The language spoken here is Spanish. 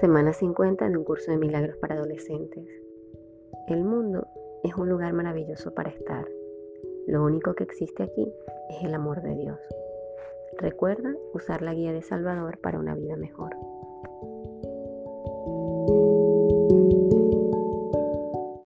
Semana 50 de un curso de milagros para adolescentes. El mundo es un lugar maravilloso para estar. Lo único que existe aquí es el amor de Dios. Recuerda usar la guía de Salvador para una vida mejor.